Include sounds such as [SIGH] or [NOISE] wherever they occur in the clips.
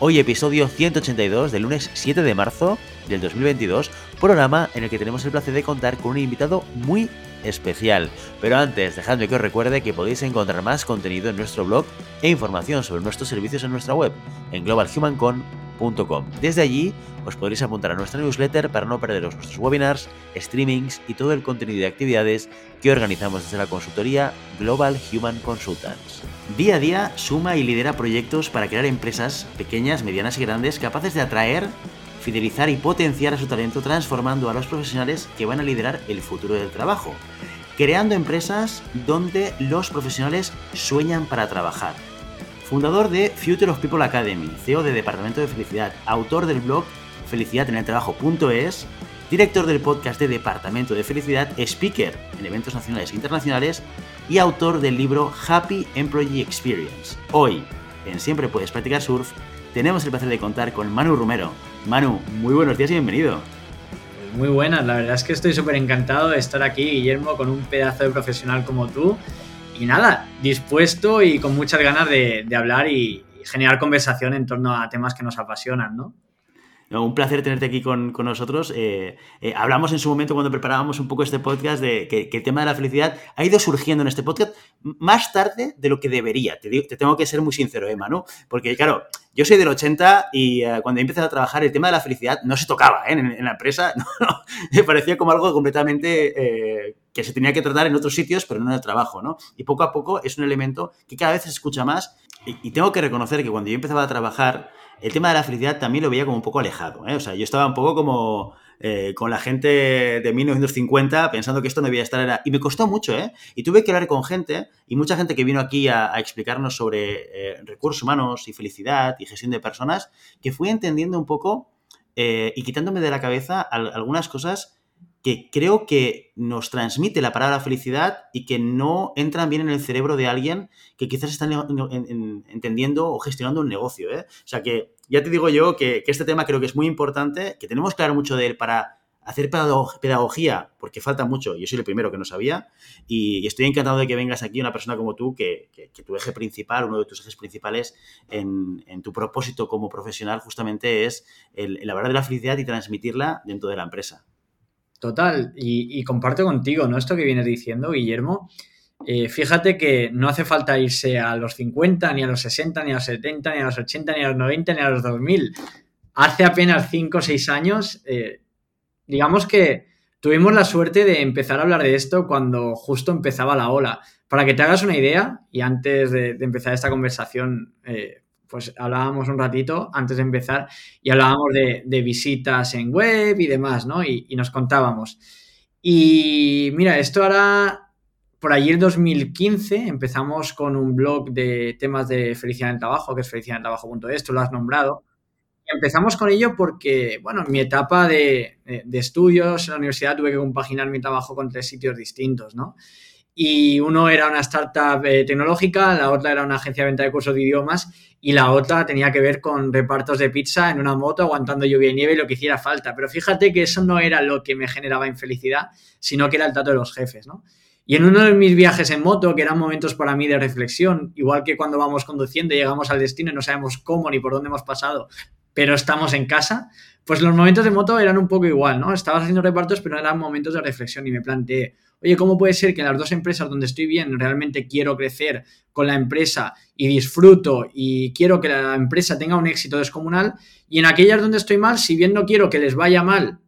Hoy episodio 182 del lunes 7 de marzo del 2022, programa en el que tenemos el placer de contar con un invitado muy especial. Pero antes, dejadme que os recuerde que podéis encontrar más contenido en nuestro blog e información sobre nuestros servicios en nuestra web, en globalhumancon.com. Desde allí os podréis apuntar a nuestra newsletter para no perderos nuestros webinars, streamings y todo el contenido de actividades que organizamos desde la consultoría Global Human Consultants. Día a día suma y lidera proyectos para crear empresas pequeñas, medianas y grandes capaces de atraer, fidelizar y potenciar a su talento transformando a los profesionales que van a liderar el futuro del trabajo. Creando empresas donde los profesionales sueñan para trabajar. Fundador de Future of People Academy, CEO de Departamento de Felicidad, autor del blog Felicidad en el Trabajo.es, director del podcast de Departamento de Felicidad, speaker en eventos nacionales e internacionales y autor del libro Happy Employee Experience. Hoy, en Siempre Puedes Practicar Surf, tenemos el placer de contar con Manu Romero. Manu, muy buenos días y bienvenido. Muy buenas, la verdad es que estoy súper encantado de estar aquí, Guillermo, con un pedazo de profesional como tú. Y nada, dispuesto y con muchas ganas de, hablar y generar conversación en torno a temas que nos apasionan, ¿no? un placer tenerte aquí con, nosotros. Eh, eh, hablamos en su momento cuando preparábamos un poco este podcast de que, el tema de la felicidad ha ido surgiendo en este podcast más tarde de lo que debería. Te, te tengo que ser muy sincero, Emma, ¿no? Porque, claro, yo soy del 80 y eh, cuando empezado a trabajar el tema de la felicidad no se tocaba en, la empresa. [LAUGHS] me parecía como algo completamente que se tenía que tratar en otros sitios, pero no en el trabajo, ¿no? Y poco a poco es un elemento que cada vez se escucha más y, tengo que reconocer que cuando yo empezaba a trabajar el tema de la felicidad también lo veía como un poco alejado. ¿eh? O sea, yo estaba un poco como eh, con la gente de 1950 pensando que esto no debía estar. Era... Y me costó mucho, ¿eh? Y tuve que hablar con gente, y mucha gente que vino aquí a, explicarnos sobre eh, recursos humanos y felicidad y gestión de personas, que fui entendiendo un poco y quitándome de la cabeza algunas cosas que creo que nos transmite la palabra felicidad y que no entran bien en el cerebro de alguien que quizás está entendiendo o gestionando un negocio. ¿eh? O sea que ya te digo yo que, este tema creo que es muy importante, que tenemos claro mucho de él para hacer pedagogía, porque falta mucho, yo soy el primero que no sabía, y, estoy encantado de que vengas aquí una persona como tú, que, tu eje principal, uno de tus ejes principales en, tu propósito como profesional justamente es el, el hablar de la felicidad y transmitirla dentro de la empresa. Total, y, comparto contigo, ¿no? Esto que vienes diciendo, Guillermo. Eh, fíjate que no hace falta irse a los 50, ni a los 60, ni a los 70, ni a los 80, ni a los 90, ni a los 2000. Hace apenas 5 o 6 años, eh, digamos que tuvimos la suerte de empezar a hablar de esto cuando justo empezaba la ola. Para que te hagas una idea, y antes de, empezar esta conversación, eh, pues hablábamos un ratito antes de empezar y hablábamos de, visitas en web y demás, ¿no? Y, nos contábamos. Y mira, esto ahora, por allí en 2015 empezamos con un blog de temas de felicidad en el trabajo, que es felicidadentelabajo.es, tú lo has nombrado. Empezamos con ello porque, bueno, en mi etapa de, de estudios en la universidad tuve que compaginar mi trabajo con tres sitios distintos, ¿no? Y uno era una startup eh, tecnológica, la otra era una agencia de venta de cursos de idiomas y la otra tenía que ver con repartos de pizza en una moto aguantando lluvia y nieve y lo que hiciera falta. Pero fíjate que eso no era lo que me generaba infelicidad, sino que era el trato de los jefes, ¿no? Y en uno de mis viajes en moto, que eran momentos para mí de reflexión, igual que cuando vamos conduciendo y llegamos al destino y no sabemos cómo ni por dónde hemos pasado, pero estamos en casa, pues los momentos de moto eran un poco igual, ¿no? Estabas haciendo repartos, pero eran momentos de reflexión y me planteé, oye, ¿cómo puede ser que en las dos empresas donde estoy bien realmente quiero crecer con la empresa y disfruto y quiero que la empresa tenga un éxito descomunal y en aquellas donde estoy mal, si bien no quiero que les vaya mal,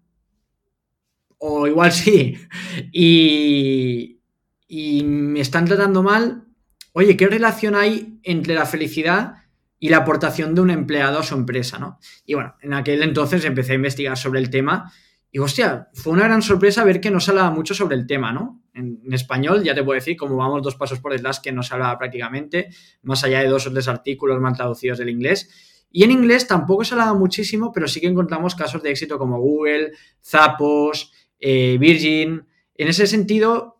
o igual sí, [LAUGHS] y, y me están tratando mal, oye, ¿qué relación hay entre la felicidad y la aportación de un empleado a su empresa, ¿no? Y bueno, en aquel entonces empecé a investigar sobre el tema y hostia, fue una gran sorpresa ver que no se hablaba mucho sobre el tema, ¿no? En, español, ya te puedo decir, como vamos dos pasos por detrás, que no se hablaba prácticamente, más allá de dos o tres artículos mal traducidos del inglés. Y en inglés tampoco se hablaba muchísimo, pero sí que encontramos casos de éxito como Google, Zappos, eh, Virgin. En ese sentido,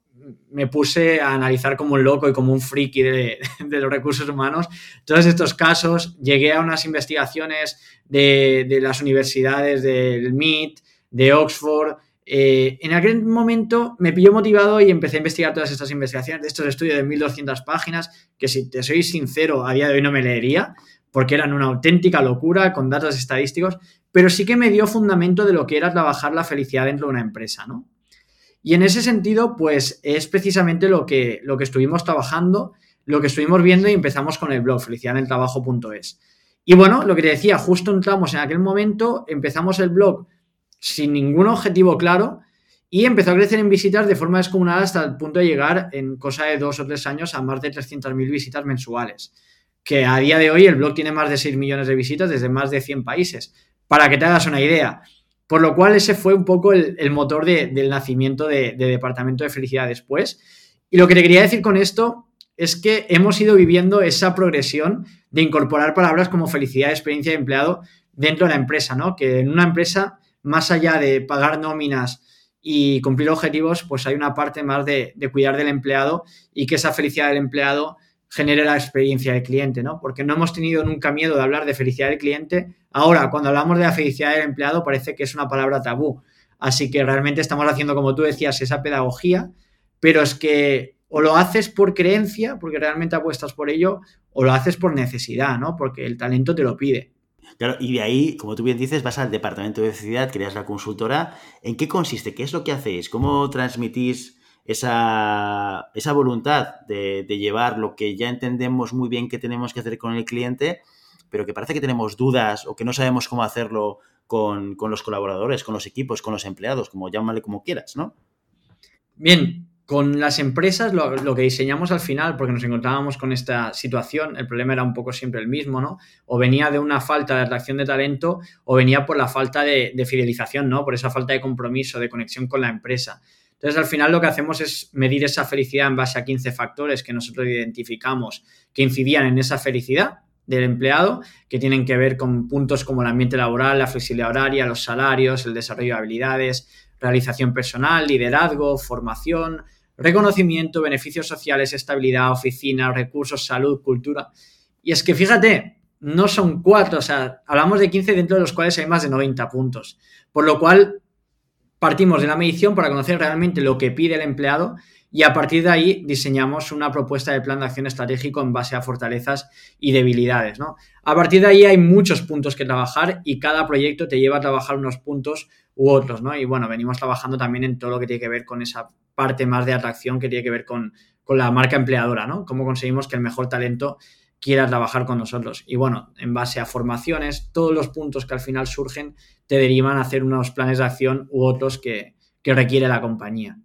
me puse a analizar como un loco y como un friki de, los recursos humanos todos estos casos. Llegué a unas investigaciones de, las universidades del MIT, de Oxford. Eh, en aquel momento me pilló motivado y empecé a investigar todas estas investigaciones de estos estudios de 1200 páginas que si te soy sincero a día de hoy no me leería porque eran una auténtica locura con datos estadísticos, pero sí que me dio fundamento de lo que era trabajar la felicidad dentro de una empresa, ¿no? Y en ese sentido, pues es precisamente lo que, lo que estuvimos trabajando, lo que estuvimos viendo y empezamos con el blog felicidadeneltrabajo.es. Y bueno, lo que te decía, justo entramos en aquel momento, empezamos el blog sin ningún objetivo claro y empezó a crecer en visitas de forma descomunal hasta el punto de llegar en cosa de dos o tres años a más de 300.000 visitas mensuales. Que a día de hoy el blog tiene más de 6 millones de visitas desde más de 100 países. Para que te hagas una idea, por lo cual ese fue un poco el, motor del nacimiento de, Departamento de Felicidad después. Y lo que te quería decir con esto es que hemos ido viviendo esa progresión de incorporar palabras como felicidad, experiencia de empleado dentro de la empresa, ¿no? Que en una empresa, más allá de pagar nóminas y cumplir objetivos, pues hay una parte más de, de cuidar del empleado y que esa felicidad del empleado genere la experiencia del cliente, ¿no? Porque no hemos tenido nunca miedo de hablar de felicidad del cliente. Ahora, cuando hablamos de la felicidad del empleado, parece que es una palabra tabú. Así que realmente estamos haciendo, como tú decías, esa pedagogía, pero es que o lo haces por creencia, porque realmente apuestas por ello, o lo haces por necesidad, ¿no? Porque el talento te lo pide. Claro, y de ahí, como tú bien dices, vas al departamento de felicidad, creas la consultora. ¿En qué consiste? ¿Qué es lo que hacéis? ¿Cómo transmitís esa, esa voluntad de, llevar lo que ya entendemos muy bien que tenemos que hacer con el cliente, pero que parece que tenemos dudas o que no sabemos cómo hacerlo con, los colaboradores, con los equipos, con los empleados, como llámale como quieras, ¿no? Bien, con las empresas lo, lo, que diseñamos al final, porque nos encontrábamos con esta situación, el problema era un poco siempre el mismo, ¿no? O venía de una falta de atracción de talento o venía por la falta de, de fidelización, ¿no? Por esa falta de compromiso, de conexión con la empresa. Entonces, al final lo que hacemos es medir esa felicidad en base a 15 factores que nosotros identificamos que incidían en esa felicidad del empleado, que tienen que ver con puntos como el ambiente laboral, la flexibilidad horaria, los salarios, el desarrollo de habilidades, realización personal, liderazgo, formación, reconocimiento, beneficios sociales, estabilidad, oficina, recursos, salud, cultura. Y es que fíjate, no son cuatro, o sea, hablamos de 15 dentro de los cuales hay más de 90 puntos. Por lo cual, Partimos de la medición para conocer realmente lo que pide el empleado y a partir de ahí diseñamos una propuesta de plan de acción estratégico en base a fortalezas y debilidades. ¿no? A partir de ahí hay muchos puntos que trabajar y cada proyecto te lleva a trabajar unos puntos u otros. ¿no? Y bueno, venimos trabajando también en todo lo que tiene que ver con esa parte más de atracción que tiene que ver con, con la marca empleadora, ¿no? Cómo conseguimos que el mejor talento quiera trabajar con nosotros. Y bueno, en base a formaciones, todos los puntos que al final surgen te derivan a hacer unos planes de acción u otros que, requiere la compañía.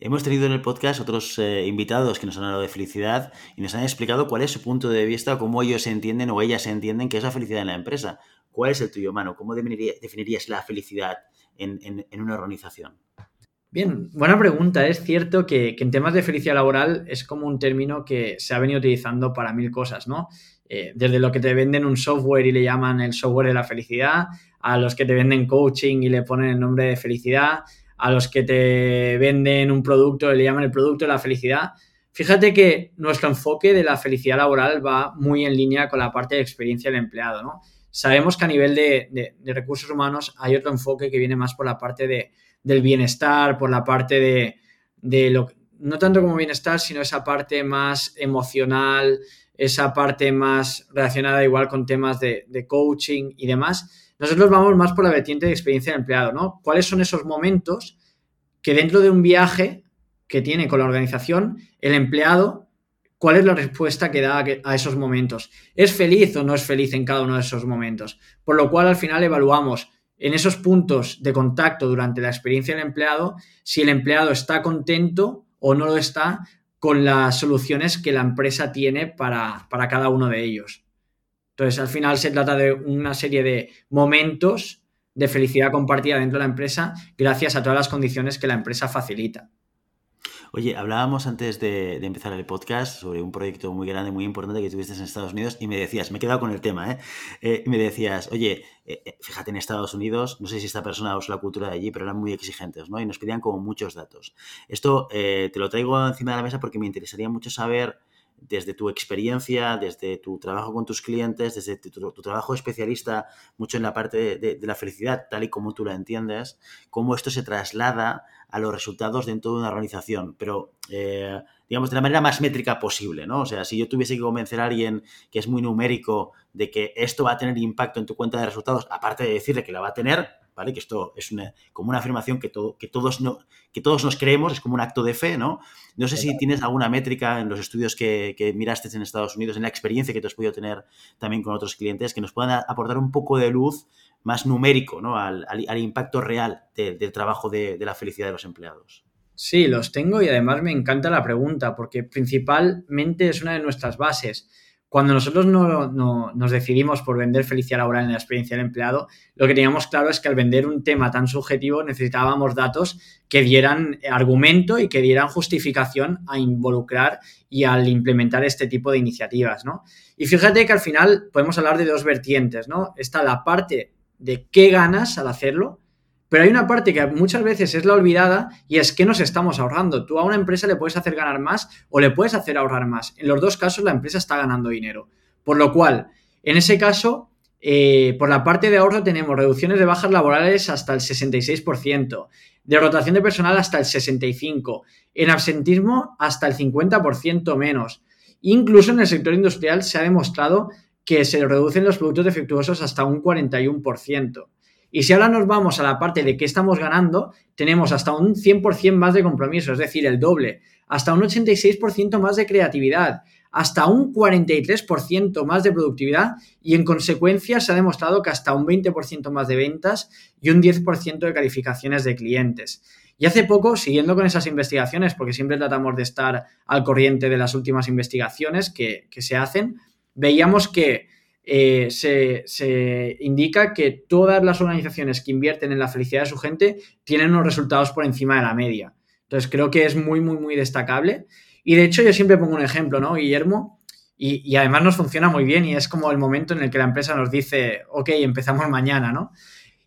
Hemos tenido en el podcast otros eh, invitados que nos han hablado de felicidad y nos han explicado cuál es su punto de vista, cómo ellos entienden o ellas entienden que es la felicidad en la empresa. ¿Cuál es el tuyo, Mano? ¿Cómo definirías la felicidad en una organización? Bien, buena pregunta. Es cierto que, en temas de felicidad laboral es como un término que se ha venido utilizando para mil cosas, ¿no? Eh, desde lo que te venden un software y le llaman el software de la felicidad, a los que te venden coaching y le ponen el nombre de felicidad, a los que te venden un producto y le llaman el producto de la felicidad. Fíjate que nuestro enfoque de la felicidad laboral va muy en línea con la parte de experiencia del empleado, ¿no? Sabemos que a nivel de recursos humanos hay otro enfoque que viene más por la parte de del bienestar, por la parte de, de lo no tanto como bienestar, sino esa parte más emocional, esa parte más relacionada igual con temas de, coaching y demás. Nosotros vamos más por la vertiente de experiencia del empleado, ¿no? ¿Cuáles son esos momentos que dentro de un viaje que tiene con la organización, el empleado, cuál es la respuesta que da a esos momentos? ¿Es feliz o no es feliz en cada uno de esos momentos? Por lo cual al final evaluamos en esos puntos de contacto durante la experiencia del empleado si el empleado está contento o no lo está con las soluciones que la empresa tiene para, cada uno de ellos. Entonces, al final se trata de una serie de momentos de felicidad compartida dentro de la empresa gracias a todas las condiciones que la empresa facilita. Oye, hablábamos antes de, empezar el podcast sobre un proyecto muy grande, muy importante que tuviste en Estados Unidos y me decías, me he quedado con el tema, ¿eh? eh me decías, oye, eh, eh, fíjate en Estados Unidos, no sé si esta persona usa la cultura de allí, pero eran muy exigentes, ¿no? Y nos pedían como muchos datos. Esto te lo traigo encima de la mesa porque me interesaría mucho saber desde tu experiencia, desde tu trabajo con tus clientes, desde tu, trabajo especialista mucho en la parte de, la felicidad, tal y como tú la entiendes, cómo esto se traslada a los resultados dentro de una organización, pero eh, digamos de la manera más métrica posible, ¿no? O sea, si yo tuviese que convencer a alguien que es muy numérico de que esto va a tener impacto en tu cuenta de resultados, aparte de decirle que la va a tener, ¿vale? Que esto es una, como una afirmación que, todo, que, todos no, que todos nos creemos, es como un acto de fe, ¿no? No sé si tienes alguna métrica en los estudios que, que, miraste en Estados Unidos, en la experiencia que tú has podido tener también con otros clientes, que nos puedan aportar un poco de luz más numérico, ¿no? Al, al, impacto real del trabajo de, de la felicidad de los empleados. Sí, los tengo y además me encanta la pregunta porque principalmente es una de nuestras bases. Cuando nosotros no, nos decidimos por vender felicidad laboral en la experiencia del empleado, lo que teníamos claro es que al vender un tema tan subjetivo necesitábamos datos que dieran argumento y que dieran justificación a involucrar y al implementar este tipo de iniciativas, ¿no? Y fíjate que al final podemos hablar de dos vertientes, ¿no? Está la parte de qué ganas al hacerlo, pero hay una parte que muchas veces es la olvidada y es que nos estamos ahorrando. Tú a una empresa le puedes hacer ganar más o le puedes hacer ahorrar más. En los dos casos la empresa está ganando dinero. Por lo cual, en ese caso, eh, por la parte de ahorro tenemos reducciones de bajas laborales hasta el 66%, de rotación de personal hasta el 65%, en absentismo hasta el 50% menos. Incluso en el sector industrial se ha demostrado que se reducen los productos defectuosos hasta un 41%. Y si ahora nos vamos a la parte de qué estamos ganando, tenemos hasta un 100% más de compromiso, es decir, el doble, hasta un 86% más de creatividad, hasta un 43% más de productividad y en consecuencia se ha demostrado que hasta un 20% más de ventas y un 10% de calificaciones de clientes. Y hace poco, siguiendo con esas investigaciones, porque siempre tratamos de estar al corriente de las últimas investigaciones que, que se hacen, veíamos que eh, se, indica que todas las organizaciones que invierten en la felicidad de su gente tienen unos resultados por encima de la media. Entonces creo que es muy, muy, muy destacable. Y de hecho yo siempre pongo un ejemplo, ¿no, Guillermo? Y, además nos funciona muy bien y es como el momento en el que la empresa nos dice, ok, empezamos mañana, ¿no?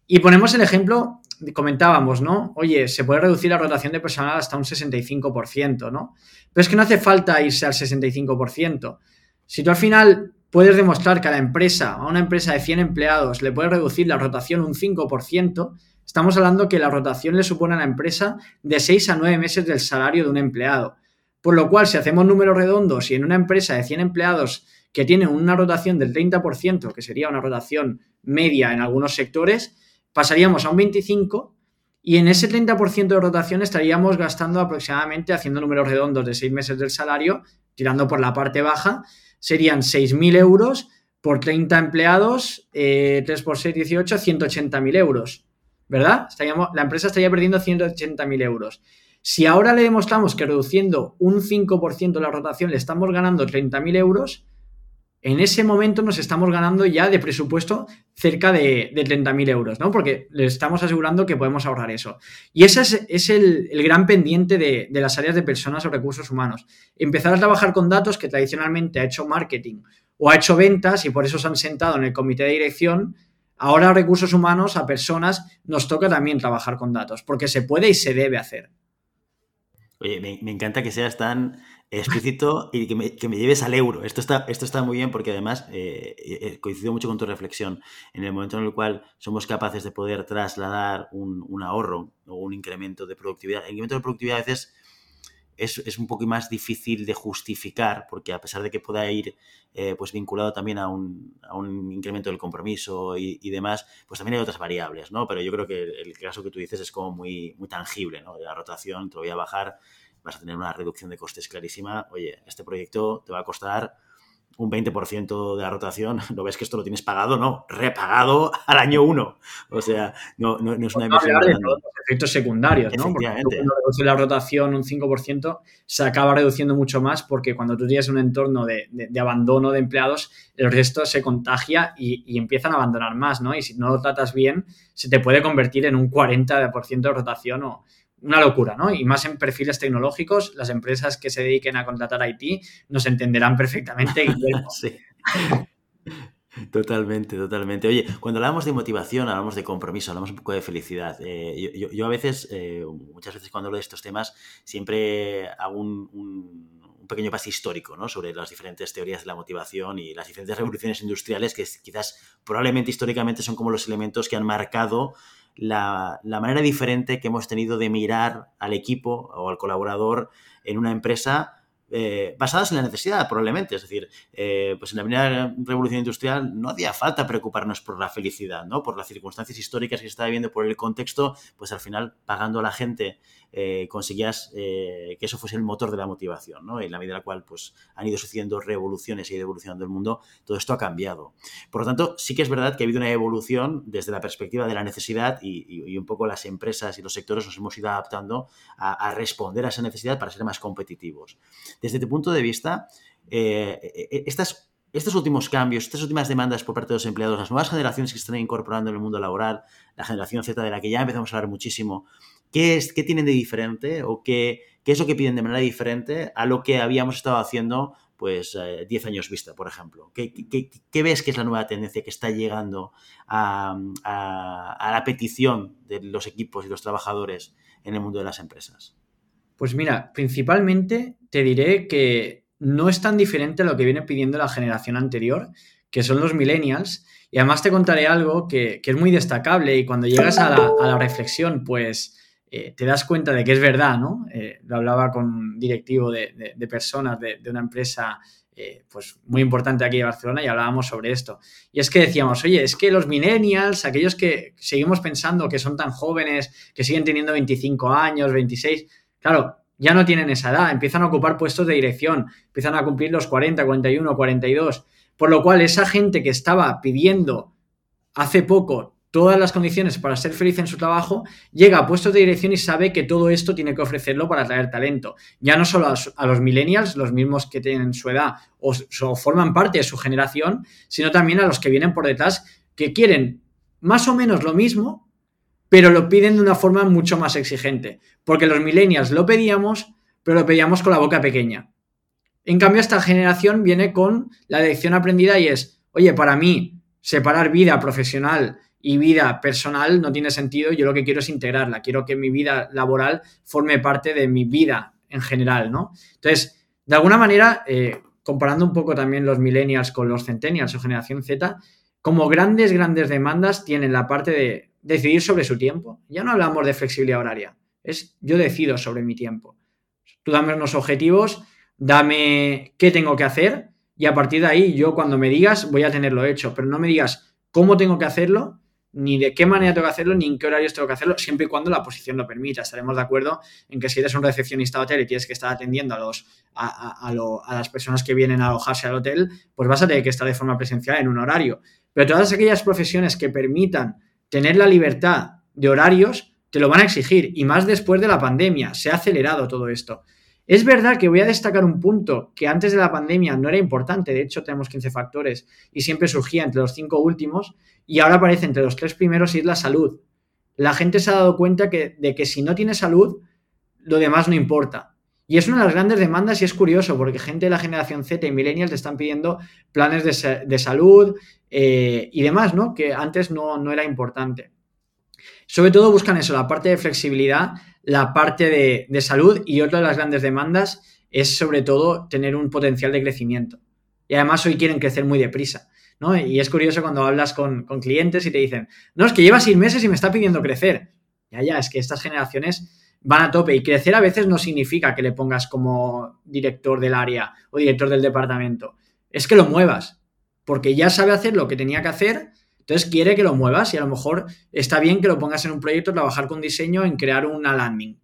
Y ponemos el ejemplo, comentábamos, ¿no? Oye, se puede reducir la rotación de personal hasta un 65%, ¿no? Pero es que no hace falta irse al 65%. Si tú al final puedes demostrar que a la empresa, a una empresa de 100 empleados, le puedes reducir la rotación un 5%, estamos hablando que la rotación le supone a la empresa de 6 a 9 meses del salario de un empleado. Por lo cual, si hacemos números redondos y en una empresa de 100 empleados que tiene una rotación del 30%, que sería una rotación media en algunos sectores, pasaríamos a un 25% y en ese 30% de rotación estaríamos gastando aproximadamente, haciendo números redondos de 6 meses del salario, tirando por la parte baja, serían 6.000 euros por 30 empleados, 3 eh, por 6, 18, 180.000 euros, ¿verdad? Estaríamos, la empresa estaría perdiendo 180.000 euros. Si ahora le demostramos que reduciendo un 5% la rotación le estamos ganando 30.000 euros, en ese momento nos estamos ganando ya de presupuesto cerca de, de 30.000 euros, ¿no? Porque le estamos asegurando que podemos ahorrar eso. Y ese es, el, gran pendiente de, de, las áreas de personas o recursos humanos. Empezar a trabajar con datos que tradicionalmente ha hecho marketing o ha hecho ventas y por eso se han sentado en el comité de dirección. Ahora recursos humanos, a personas, nos toca también trabajar con datos, porque se puede y se debe hacer. Oye, me, encanta que seas tan explícito y que me, lleves al euro. Esto está, esto está muy bien porque además eh, eh, coincido mucho con tu reflexión. En el momento en el cual somos capaces de poder trasladar un, ahorro o un incremento de productividad, el incremento de productividad a veces es, un poco más difícil de justificar porque a pesar de que pueda ir eh, pues vinculado también a un, a un, incremento del compromiso y, demás, pues también hay otras variables, ¿no? Pero yo creo que el, caso que tú dices es como muy, muy tangible, ¿no? La rotación, te lo voy a bajar vas a tener una reducción de costes clarísima. Oye, este proyecto te va a costar un 20% de la rotación, [LAUGHS] ¿no ves que esto lo tienes pagado? No, repagado [LAUGHS] al año uno. O sea, no, no, es una inversión. de los efectos secundarios, ¿no? Porque cuando reduce la rotación un 5%, se acaba reduciendo mucho más porque cuando tú tienes un entorno de, abandono de empleados, el resto se contagia y, y, empiezan a abandonar más, ¿no? Y si no lo tratas bien, se te puede convertir en un 40% de rotación o, una locura, ¿no? Y más en perfiles tecnológicos, las empresas que se dediquen a contratar IT nos entenderán perfectamente. [LAUGHS] sí. Totalmente, totalmente. Oye, cuando hablamos de motivación, hablamos de compromiso, hablamos un poco de felicidad. Eh, yo, a veces, eh, muchas veces cuando hablo de estos temas, siempre hago un, pequeño pase histórico ¿no? sobre las diferentes teorías de la motivación y las diferentes revoluciones industriales que quizás probablemente históricamente son como los elementos que han marcado la, la manera diferente que hemos tenido de mirar al equipo o al colaborador en una empresa eh, basadas en la necesidad, probablemente. Es decir, eh, pues en la primera revolución industrial no hacía falta preocuparnos por la felicidad, ¿no? Por las circunstancias históricas que se estaba viendo, por el contexto, pues al final, pagando a la gente, eh, conseguías que eso fuese el motor de la motivación, ¿no? En la medida en la cual pues, han ido sucediendo revoluciones y ha ido evolucionando el mundo, todo esto ha cambiado. Por lo tanto, sí que es verdad que ha habido una evolución desde la perspectiva de la necesidad y, un poco las empresas y los sectores nos hemos ido adaptando a, responder a esa necesidad para ser más competitivos. Desde tu punto de vista, eh, eh, estas, estos últimos cambios, estas últimas demandas por parte de los empleados, las nuevas generaciones que se están incorporando en el mundo laboral, la generación Z de la que ya empezamos a hablar muchísimo, ¿qué, es, qué tienen de diferente o qué, es lo que piden de manera diferente a lo que habíamos estado haciendo pues 10 eh, años vista, por ejemplo? ¿Qué, ¿Qué, ves que es la nueva tendencia que está llegando a, a, la petición de los equipos y los trabajadores en el mundo de las empresas? Pues mira, principalmente te diré que no es tan diferente a lo que viene pidiendo la generación anterior, que son los millennials. Y además te contaré algo que, es muy destacable y cuando llegas a la, reflexión, pues eh, te das cuenta de que es verdad, ¿no? Eh, lo hablaba con un directivo de, personas de, una empresa eh, pues muy importante aquí de Barcelona y hablábamos sobre esto. Y es que decíamos, oye, es que los millennials, aquellos que seguimos pensando que son tan jóvenes, que siguen teniendo 25 años, 26, Claro, ya no tienen esa edad, empiezan a ocupar puestos de dirección, empiezan a cumplir los 40, 41, 42, por lo cual esa gente que estaba pidiendo hace poco todas las condiciones para ser feliz en su trabajo, llega a puestos de dirección y sabe que todo esto tiene que ofrecerlo para atraer talento. Ya no solo a, los millennials, los mismos que tienen su edad o, o forman parte de su generación, sino también a los que vienen por detrás que quieren más o menos lo mismo, pero lo piden de una forma mucho más exigente. Porque los millennials lo pedíamos, pero lo pedíamos con la boca pequeña. En cambio, esta generación viene con la lección aprendida y es, oye, para mí, separar vida profesional y vida personal no tiene sentido, yo lo que quiero es integrarla, quiero que mi vida laboral forme parte de mi vida en general, ¿no? Entonces, de alguna manera, eh, comparando un poco también los millennials con los centennials o generación Z, como grandes, grandes demandas tienen la parte de decidir sobre su tiempo. Ya no hablamos de flexibilidad horaria, es yo decido sobre mi tiempo. Tú dame unos objetivos, dame qué tengo que hacer y a partir de ahí yo cuando me digas voy a tenerlo hecho, pero no me digas cómo tengo que hacerlo, ni de qué manera tengo que hacerlo, ni en qué horarios tengo que hacerlo, siempre y cuando la posición lo permita. Estaremos de acuerdo en que si eres un recepcionista de hotel y tienes que estar atendiendo a, los, a, a las personas que vienen a alojarse al hotel, pues vas a tener que estar de forma presencial en un horario. Pero todas aquellas profesiones que permitan tener la libertad de horarios, te lo van a exigir. Y más después de la pandemia, se ha acelerado todo esto. Es verdad que voy a destacar un punto que antes de la pandemia no era importante, de hecho tenemos 15 factores y siempre surgía entre los cinco últimos y ahora aparece entre los tres primeros y es la salud. La gente se ha dado cuenta de que si no tiene salud, lo demás no importa. Y es una de las grandes demandas y es curioso porque gente de la generación Z y millennials te están pidiendo planes de, salud eh, y demás, ¿no? Que antes no, no, era importante. Sobre todo buscan eso, la parte de flexibilidad, la parte de, de, salud y otra de las grandes demandas es sobre todo tener un potencial de crecimiento. Y además hoy quieren crecer muy deprisa. ¿no? Y es curioso cuando hablas con, con clientes y te dicen, no, es que lleva seis meses y me está pidiendo crecer. Ya, ya, es que estas generaciones van a tope y crecer a veces no significa que le pongas como director del área o director del departamento. Es que lo muevas, porque ya sabe hacer lo que tenía que hacer, entonces quiere que lo muevas y a lo mejor está bien que lo pongas en un proyecto, trabajar con diseño, en crear una landing.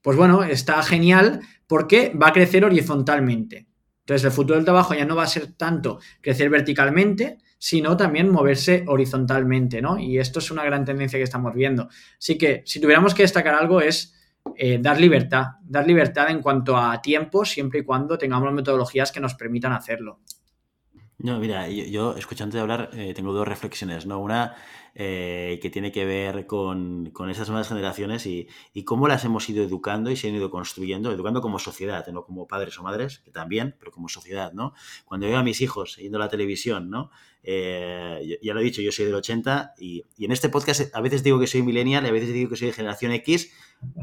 Pues bueno, está genial porque va a crecer horizontalmente. Entonces el futuro del trabajo ya no va a ser tanto crecer verticalmente, sino también moverse horizontalmente, ¿no? Y esto es una gran tendencia que estamos viendo. Así que si tuviéramos que destacar algo es eh, dar libertad, dar libertad en cuanto a tiempo, siempre y cuando tengamos metodologías que nos permitan hacerlo. No, mira, yo, yo escuchándote hablar eh, tengo dos reflexiones, ¿no? Una eh, que tiene que ver con, con esas nuevas generaciones y, y, cómo las hemos ido educando y se han ido construyendo, educando como sociedad, no como padres o madres, que también, pero como sociedad, ¿no? Cuando veo a mis hijos yendo a la televisión, ¿no? Eh, ya lo he dicho, yo soy del 80 y, y, en este podcast a veces digo que soy millennial y a veces digo que soy de generación X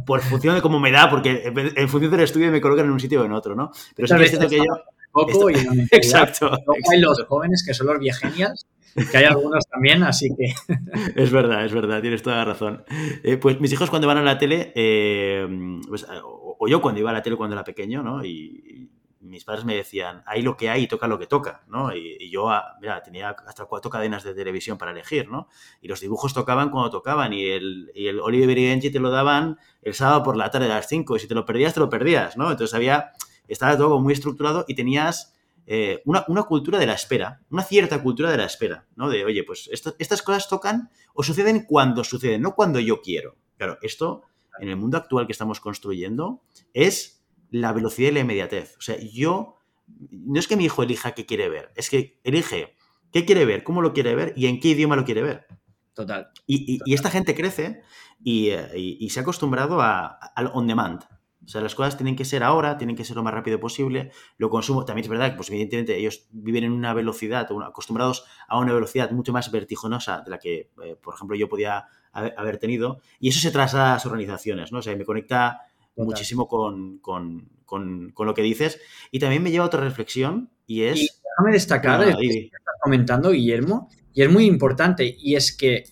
por función de cómo me da, porque en función del estudio me colocan en un sitio o en otro, ¿no? Pero sí que es cierto que yo poco Esto, y exacto, exacto, hay los jóvenes que son los viegenials que hay algunos también, así que... [LAUGHS] es verdad, es verdad, tienes toda la razón. Eh, pues mis hijos cuando van a la tele, eh, pues, o, o, yo cuando iba a la tele cuando era pequeño, ¿no? Y, y mis padres me decían, hay lo que hay y toca lo que toca, ¿no? Y, y, yo, ah, mira, tenía hasta cuatro cadenas de televisión para elegir, ¿no? Y los dibujos tocaban cuando tocaban y el, y el Oliver y Benji te lo daban el sábado por la tarde a las 5 y si te lo perdías, te lo perdías, ¿no? Entonces había estaba todo muy estructurado y tenías eh, una, una, cultura de la espera, una cierta cultura de la espera, ¿no? De, oye, pues esto, estas cosas tocan o suceden cuando suceden, no cuando yo quiero. Claro, esto en el mundo actual que estamos construyendo es la velocidad y la inmediatez. O sea, yo, no es que mi hijo elija qué quiere ver, es que elige qué quiere ver, cómo lo quiere ver y en qué idioma lo quiere ver. Total. Y, y, Total. y esta gente crece y, y, se ha acostumbrado al on demand. O sea, las cosas tienen que ser ahora, tienen que ser lo más rápido posible. Lo consumo, también es verdad que, pues, evidentemente, ellos viven en una velocidad, acostumbrados a una velocidad mucho más vertiginosa de la que, eh, por ejemplo, yo podía haber tenido. Y eso se traslada a las organizaciones, ¿no? O sea, me conecta Total. muchísimo con, con, con, con, lo que dices. Y también me lleva a otra reflexión y es... Y déjame destacar ah, que estás comentando, Guillermo, y es muy importante, y es que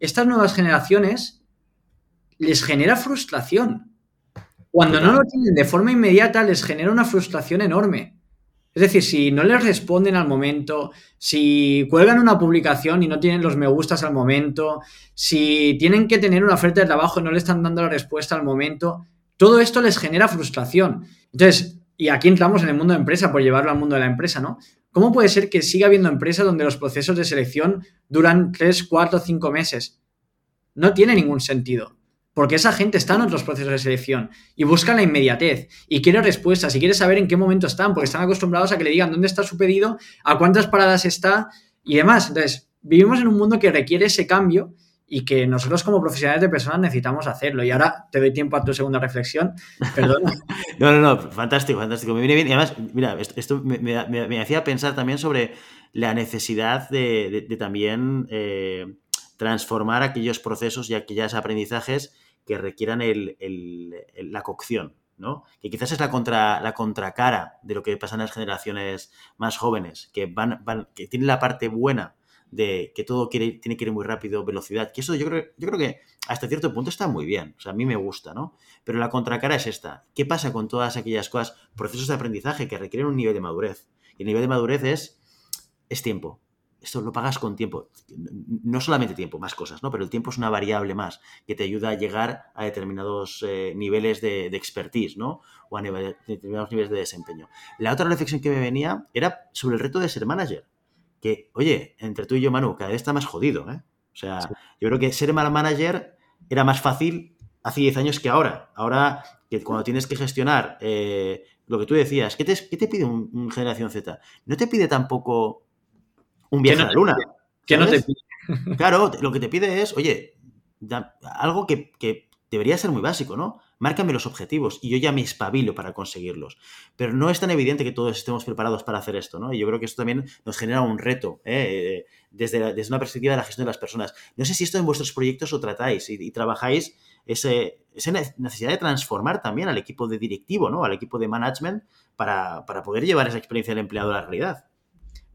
estas nuevas generaciones les genera frustración cuando no lo tienen de forma inmediata, les genera una frustración enorme. Es decir, si no les responden al momento, si cuelgan una publicación y no tienen los me gustas al momento, si tienen que tener una oferta de trabajo y no le están dando la respuesta al momento, todo esto les genera frustración. Entonces, y aquí entramos en el mundo de empresa por llevarlo al mundo de la empresa, ¿no? ¿Cómo puede ser que siga habiendo empresas donde los procesos de selección duran 3, 4, 5 meses? No tiene ningún sentido. Porque esa gente está en otros procesos de selección y busca la inmediatez y quiere respuestas y quiere saber en qué momento están, porque están acostumbrados a que le digan dónde está su pedido, a cuántas paradas está y demás. Entonces, vivimos en un mundo que requiere ese cambio y que nosotros como profesionales de personas necesitamos hacerlo. Y ahora te doy tiempo a tu segunda reflexión. Perdón. [LAUGHS] no, no, no, fantástico, fantástico. Me viene bien. Y además, mira, esto me, hacía pensar también sobre la necesidad de también eh, transformar aquellos procesos y aquellos aprendizajes que requieran el, el, la cocción, ¿no? Que quizás es la, contra, la contracara de lo que pasa en las generaciones más jóvenes, que, van, van, que tienen la parte buena de que todo quiere, tiene que ir muy rápido, velocidad, que eso yo creo, yo creo que hasta cierto punto está muy bien, o sea, a mí me gusta, ¿no? Pero la contracara es esta. ¿Qué pasa con todas aquellas cosas, procesos de aprendizaje que requieren un nivel de madurez? Y el nivel de madurez es, es tiempo, esto lo pagas con tiempo. No solamente tiempo, más cosas, ¿no? Pero el tiempo es una variable más que te ayuda a llegar a determinados eh, niveles de, de, expertise, ¿no? O a nivel, determinados niveles de desempeño. La otra reflexión que me venía era sobre el reto de ser manager. Que, oye, entre tú y yo, Manu, cada vez está más jodido, ¿eh? O sea, sí. yo creo que ser mal manager era más fácil hace 10 años que ahora. Ahora, que cuando tienes que gestionar eh, lo que tú decías, ¿qué te, qué te pide un, un Generación Z? No te pide tampoco un viaje no a la luna. ¿Qué no te pide? Claro, lo que te pide es, oye, da, algo que, que, debería ser muy básico, ¿no? Márcame los objetivos y yo ya me espabilo para conseguirlos. Pero no es tan evidente que todos estemos preparados para hacer esto, ¿no? Y yo creo que esto también nos genera un reto ¿eh? desde, la, desde una perspectiva de la gestión de las personas. No sé si esto en vuestros proyectos lo tratáis y, y trabajáis ese, esa necesidad de transformar también al equipo de directivo, ¿no? Al equipo de management para, para poder llevar esa experiencia del empleado a la realidad.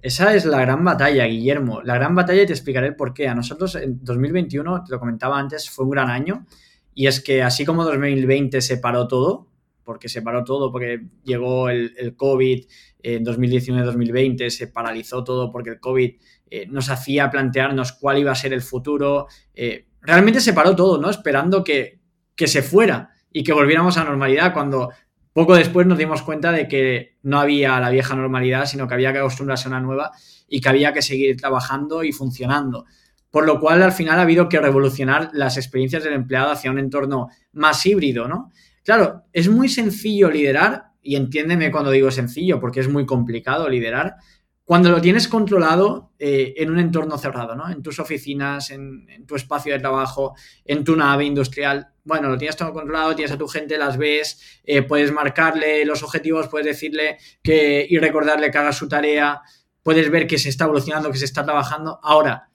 Esa es la gran batalla, Guillermo. La gran batalla y te explicaré el por qué. A nosotros en 2021, te lo comentaba antes, fue un gran año. Y es que así como 2020 se paró todo, porque se paró todo porque llegó el, el COVID en 2019-2020, se paralizó todo porque el COVID eh, nos hacía plantearnos cuál iba a ser el futuro. Eh, realmente se paró todo, ¿no? Esperando que, que se fuera y que volviéramos a normalidad cuando poco después nos dimos cuenta de que no había la vieja normalidad, sino que había que acostumbrarse a una nueva y que había que seguir trabajando y funcionando. Por lo cual, al final ha habido que revolucionar las experiencias del empleado hacia un entorno más híbrido, ¿no? Claro, es muy sencillo liderar, y entiéndeme cuando digo sencillo, porque es muy complicado liderar, cuando lo tienes controlado eh, en un entorno cerrado, ¿no? En tus oficinas, en, tu espacio de trabajo, en tu nave industrial. Bueno, lo tienes todo controlado, tienes a tu gente, las ves, eh, puedes marcarle los objetivos, puedes decirle que y recordarle que haga su tarea, puedes ver que se está evolucionando, que se está trabajando. Ahora,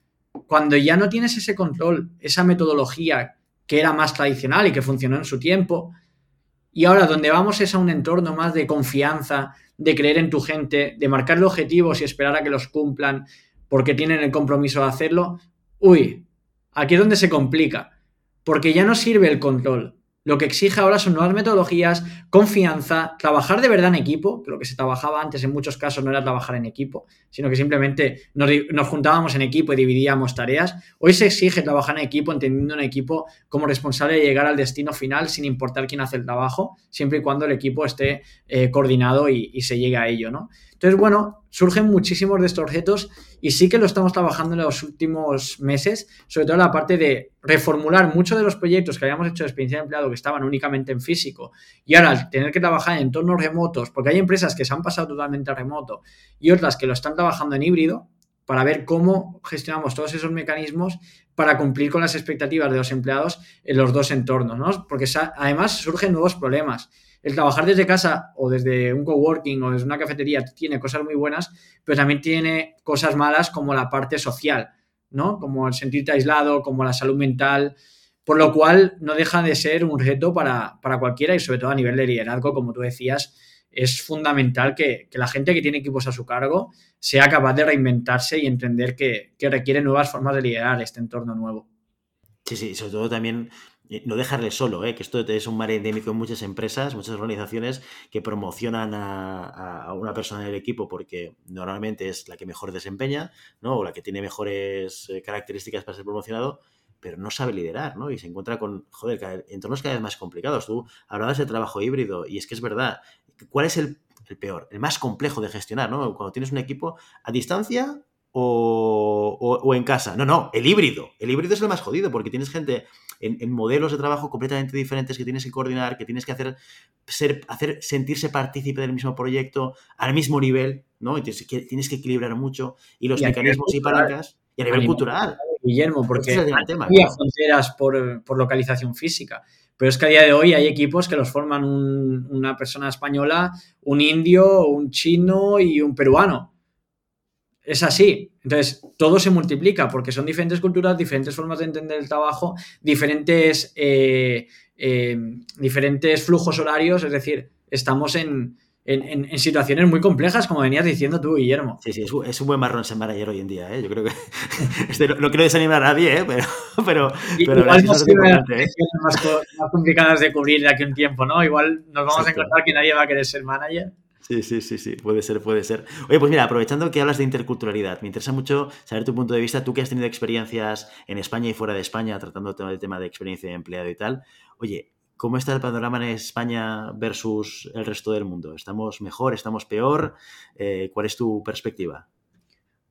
cuando ya no tienes ese control, esa metodología que era más tradicional y que funcionó en su tiempo, y ahora donde vamos es a un entorno más de confianza, de creer en tu gente, de marcarle objetivos y esperar a que los cumplan porque tienen el compromiso de hacerlo, uy, aquí es donde se complica, porque ya no sirve el control, lo que exige ahora son nuevas metodologías, confianza, trabajar de verdad en equipo, que lo que se trabajaba antes en muchos casos no era trabajar en equipo, sino que simplemente nos, juntábamos en equipo y dividíamos tareas. Hoy se exige trabajar en equipo, entendiendo un equipo como responsable de llegar al destino final sin importar quién hace el trabajo, siempre y cuando el equipo esté eh, coordinado y, y, se llegue a ello, ¿no? Entonces, bueno, surgen muchísimos de estos retos y sí que lo estamos trabajando en los últimos meses, sobre todo la parte de reformular muchos de los proyectos que habíamos hecho de experiencia de empleado que estaban únicamente en físico y ahora tener que trabajar en entornos remotos, porque hay empresas que se han pasado totalmente a remoto y otras que lo están trabajando en híbrido, para ver cómo gestionamos todos esos mecanismos para cumplir con las expectativas de los empleados en los dos entornos, ¿no? Porque además surgen nuevos problemas el trabajar desde casa o desde un coworking o desde una cafetería tiene cosas muy buenas, pero también tiene cosas malas como la parte social, ¿no? Como el sentirte aislado, como la salud mental, por lo cual no deja de ser un reto para, cualquiera y sobre todo a nivel de liderazgo, como tú decías, es fundamental que, la gente que tiene equipos a su cargo sea capaz de reinventarse y entender que, que requiere nuevas formas de liderar este entorno nuevo. Sí, sí, sobre todo también no dejarle solo, ¿eh? que esto es un mar endémico en muchas empresas, muchas organizaciones que promocionan a, una persona en el equipo porque normalmente es la que mejor desempeña, ¿no? O la que tiene mejores eh, características para ser promocionado, pero no sabe liderar, ¿no? Y se encuentra con, joder, entornos cada vez más complicados. Tú hablabas de trabajo híbrido y es que es verdad. ¿Cuál es el, el peor, el más complejo de gestionar, ¿no? Cuando tienes un equipo a distancia o, en casa. No, no, el híbrido. El híbrido es el más jodido porque tienes gente en, modelos de trabajo completamente diferentes que tienes que coordinar, que tienes que hacer, ser, hacer sentirse partícipe del mismo proyecto al mismo nivel, ¿no? Y tienes, que, tienes que equilibrar mucho y los mecanismos y palancas. Y a nivel cultural. Guillermo, porque hay fronteras por, por, localización física. Pero es que a día de hoy hay equipos que los forman una persona española, un indio, un chino y un peruano es así. Entonces, todo se multiplica porque son diferentes culturas, diferentes formas de entender el trabajo, diferentes, eh, eh, diferentes flujos horarios, es decir, estamos en, situaciones muy complejas, como venías diciendo tú, Guillermo. Sí, sí, es, un buen marrón ser manager hoy en día, ¿eh? Yo creo que [LAUGHS] este, no, quiero desanimar a nadie, ¿eh? pero, [LAUGHS] pero, pero igual no ¿eh? más, más, complicadas de cubrir de aquí un tiempo, ¿no? Igual nos vamos a encontrar que nadie va a querer ser manager. Sí, sí, sí, sí, puede ser, puede ser. Oye, pues mira, aprovechando que hablas de interculturalidad, me interesa mucho saber tu punto de vista, tú que has tenido experiencias en España y fuera de España, tratando el tema de experiencia de empleado y tal. Oye, ¿cómo está el panorama en España versus el resto del mundo? ¿Estamos mejor, estamos peor? Eh, ¿Cuál es tu perspectiva?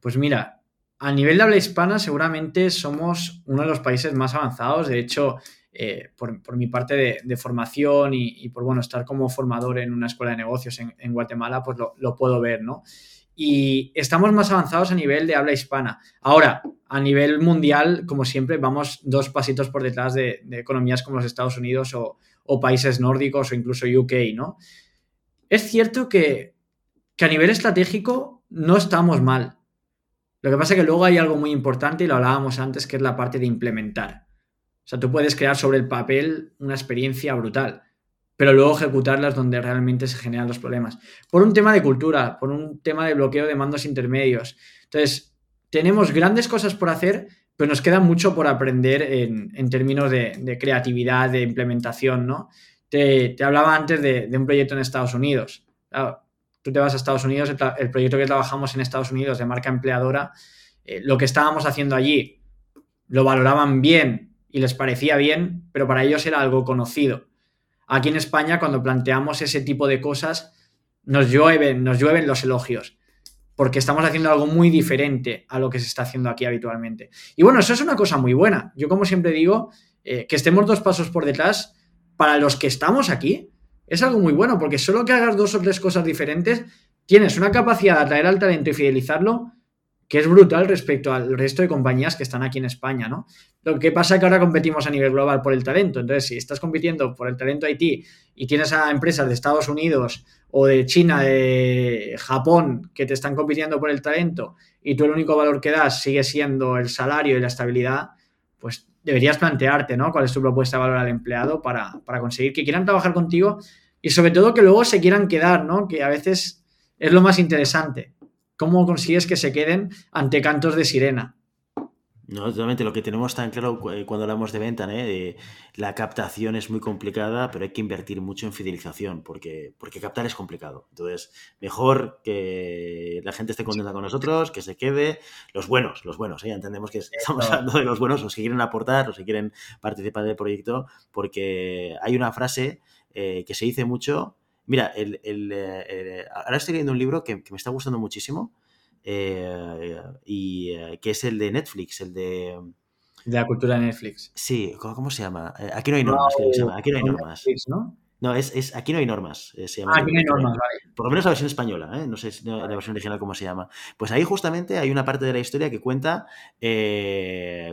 Pues mira, a nivel de habla hispana seguramente somos uno de los países más avanzados. De hecho, eh, por, mi parte de, formación y, por bueno, estar como formador en una escuela de negocios en, Guatemala, pues lo, puedo ver, ¿no? Y estamos más avanzados a nivel de habla hispana. Ahora, a nivel mundial, como siempre, vamos dos pasitos por detrás de, economías como los Estados Unidos o, países nórdicos o incluso UK, ¿no? Es cierto que, que a nivel estratégico no estamos mal. Lo que pasa es que luego hay algo muy importante y lo hablábamos antes, que es la parte de implementar. O sea, tú puedes crear sobre el papel una experiencia brutal, pero luego ejecutarlas donde realmente se generan los problemas. Por un tema de cultura, por un tema de bloqueo de mandos intermedios. Entonces, tenemos grandes cosas por hacer, pero nos queda mucho por aprender en, términos de, creatividad, de implementación, ¿no? Te, hablaba antes de, un proyecto en Estados Unidos. tú te vas a Estados Unidos, el, proyecto que trabajamos en Estados Unidos de marca empleadora, eh, lo que estábamos haciendo allí, lo valoraban bien y les parecía bien, pero para ellos era algo conocido. Aquí en España, cuando planteamos ese tipo de cosas, nos llueven, nos llueven los elogios, porque estamos haciendo algo muy diferente a lo que se está haciendo aquí habitualmente. Y bueno, eso es una cosa muy buena. Yo, como siempre digo, eh, que estemos dos pasos por detrás, para los que estamos aquí, es algo muy bueno, porque solo que hagas dos o tres cosas diferentes tienes una capacidad de atraer al talento y fidelizarlo que es brutal respecto al resto de compañías que están aquí en España, ¿no? Lo que pasa es que ahora competimos a nivel global por el talento. Entonces, si estás compitiendo por el talento Haití y tienes a empresas de Estados Unidos o de China, de Japón, que te están compitiendo por el talento y tú el único valor que das sigue siendo el salario y la estabilidad, pues deberías plantearte, ¿no? ¿Cuál es tu propuesta de valor al empleado para, para conseguir que quieran trabajar contigo y sobre todo que luego se quieran quedar, ¿no? Que a veces es lo más interesante ¿Cómo consigues que se queden ante cantos de sirena? No, totalmente. Lo que tenemos tan claro eh, cuando hablamos de venta, ¿eh? la captación es muy complicada, pero hay que invertir mucho en fidelización, porque, porque captar es complicado. Entonces, mejor que la gente esté contenta con nosotros, que se quede. Los buenos, los buenos, ¿eh? entendemos que estamos hablando de los buenos, los que quieren aportar, los que quieren participar del proyecto, porque hay una frase eh, que se dice mucho Mira, el, eh, ahora estoy leyendo un libro que, me está gustando muchísimo eh, y eh, que es el de Netflix, el de... De la cultura de Netflix. Sí, ¿cómo, se llama? Aquí no hay normas, no, se llama. Aquí no hay normas. ¿no? No, es, es, Aquí no hay normas. se llama ah, aquí no hay normas, vale. Por lo menos la versión española, no sé la versión original cómo se llama. Pues ahí justamente hay una parte de la historia que cuenta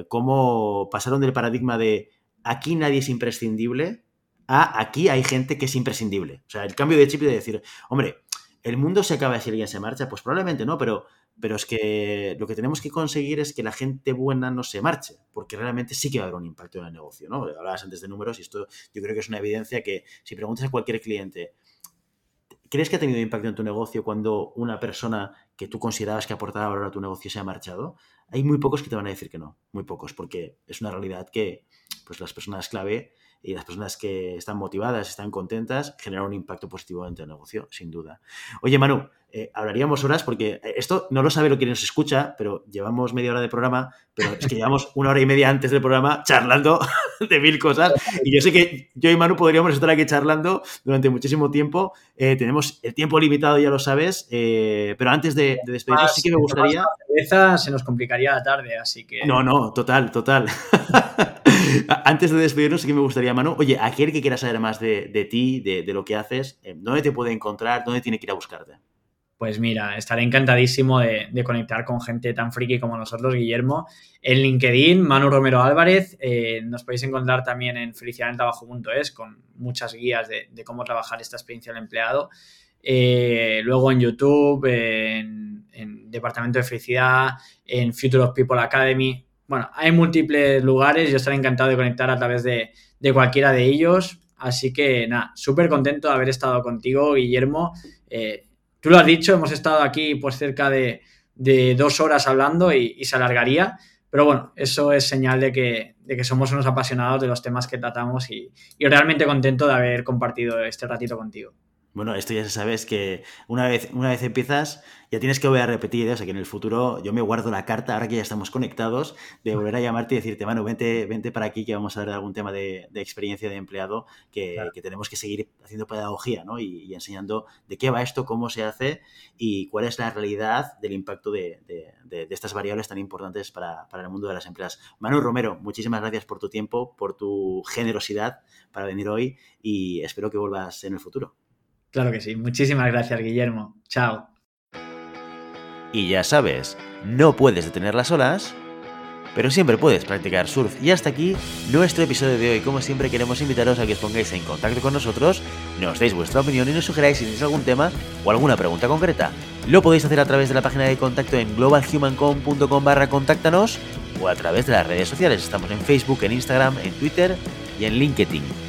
cómo pasaron del paradigma de aquí nadie es imprescindible aquí hay gente que es imprescindible. O sea, el cambio de chip de decir, hombre, el mundo se acaba si alguien se marcha, pues probablemente no, pero, pero es que lo que tenemos que conseguir es que la gente buena no se marche, porque realmente sí que va a haber un impacto en el negocio, ¿no? Hablabas antes de números y esto yo creo que es una evidencia que si preguntas a cualquier cliente, ¿crees que ha tenido impacto en tu negocio cuando una persona que tú considerabas que aportaba valor a tu negocio se ha marchado? Hay muy pocos que te van a decir que no, muy pocos, porque es una realidad que pues las personas clave y las personas que están motivadas, están contentas, generan un impacto positivo en el negocio, sin duda. Oye, Manu, eh, hablaríamos horas porque eh, esto no lo sabe lo que nos escucha, pero llevamos media hora de programa, pero es que llevamos [LAUGHS] una hora y media antes del programa charlando [LAUGHS] de mil cosas. Y yo sé que yo y Manu podríamos estar aquí charlando durante muchísimo tiempo. Eh, tenemos el tiempo limitado, ya lo sabes, pero antes de, de despedirnos, sí que me gustaría. se nos complicaría la tarde, así que. No, no, total, total. [LAUGHS] Antes de despedirnos, sí que me gustaría, Manu, oye, aquel que quiera saber más de, ti, de, lo que haces, ¿dónde te puede encontrar? ¿Dónde tiene que ir a buscarte? Pues mira, estaré encantadísimo de, conectar con gente tan friki como nosotros, Guillermo. En LinkedIn, Manu Romero Álvarez. Eh, nos podéis encontrar también en felicidadentrabajo.es con muchas guías de, cómo trabajar esta experiencia del empleado. Eh, luego en YouTube, en, en, Departamento de Felicidad, en Future of People Academy bueno, hay múltiples lugares, yo estaré encantado de conectar a través de, cualquiera de ellos. Así que nada, súper contento de haber estado contigo, Guillermo. Eh, tú lo has dicho, hemos estado aquí pues cerca de, dos horas hablando y, se alargaría. Pero bueno, eso es señal de que, somos unos apasionados de los temas que tratamos y, y realmente contento de haber compartido este ratito contigo. Bueno, esto ya se sabes que una vez, una vez empiezas, ya tienes que volver a repetir, ¿eh? o sea que en el futuro yo me guardo la carta, ahora que ya estamos conectados, de volver a llamarte y decirte, bueno, vente, vente para aquí que vamos a ver algún tema de, experiencia de empleado que, tenemos que seguir haciendo pedagogía ¿no? y, enseñando de qué va esto, cómo se hace y cuál es la realidad del impacto de, estas variables tan importantes para, para, el mundo de las empresas. Manu Romero, muchísimas gracias por tu tiempo, por tu generosidad para venir hoy y espero que vuelvas en el futuro. Claro que sí. Muchísimas gracias, Guillermo. Chao. Y ya sabes, no puedes detener las olas, pero siempre puedes practicar surf. Y hasta aquí nuestro episodio de hoy. Como siempre queremos invitaros a que os pongáis en contacto con nosotros, nos deis vuestra opinión y nos sugeráis si tenéis algún tema o alguna pregunta concreta. Lo podéis hacer a través de la página de contacto en globalhumancom.com barra contáctanos o a través de las redes sociales. Estamos en Facebook, en Instagram, en Twitter y en LinkedIn.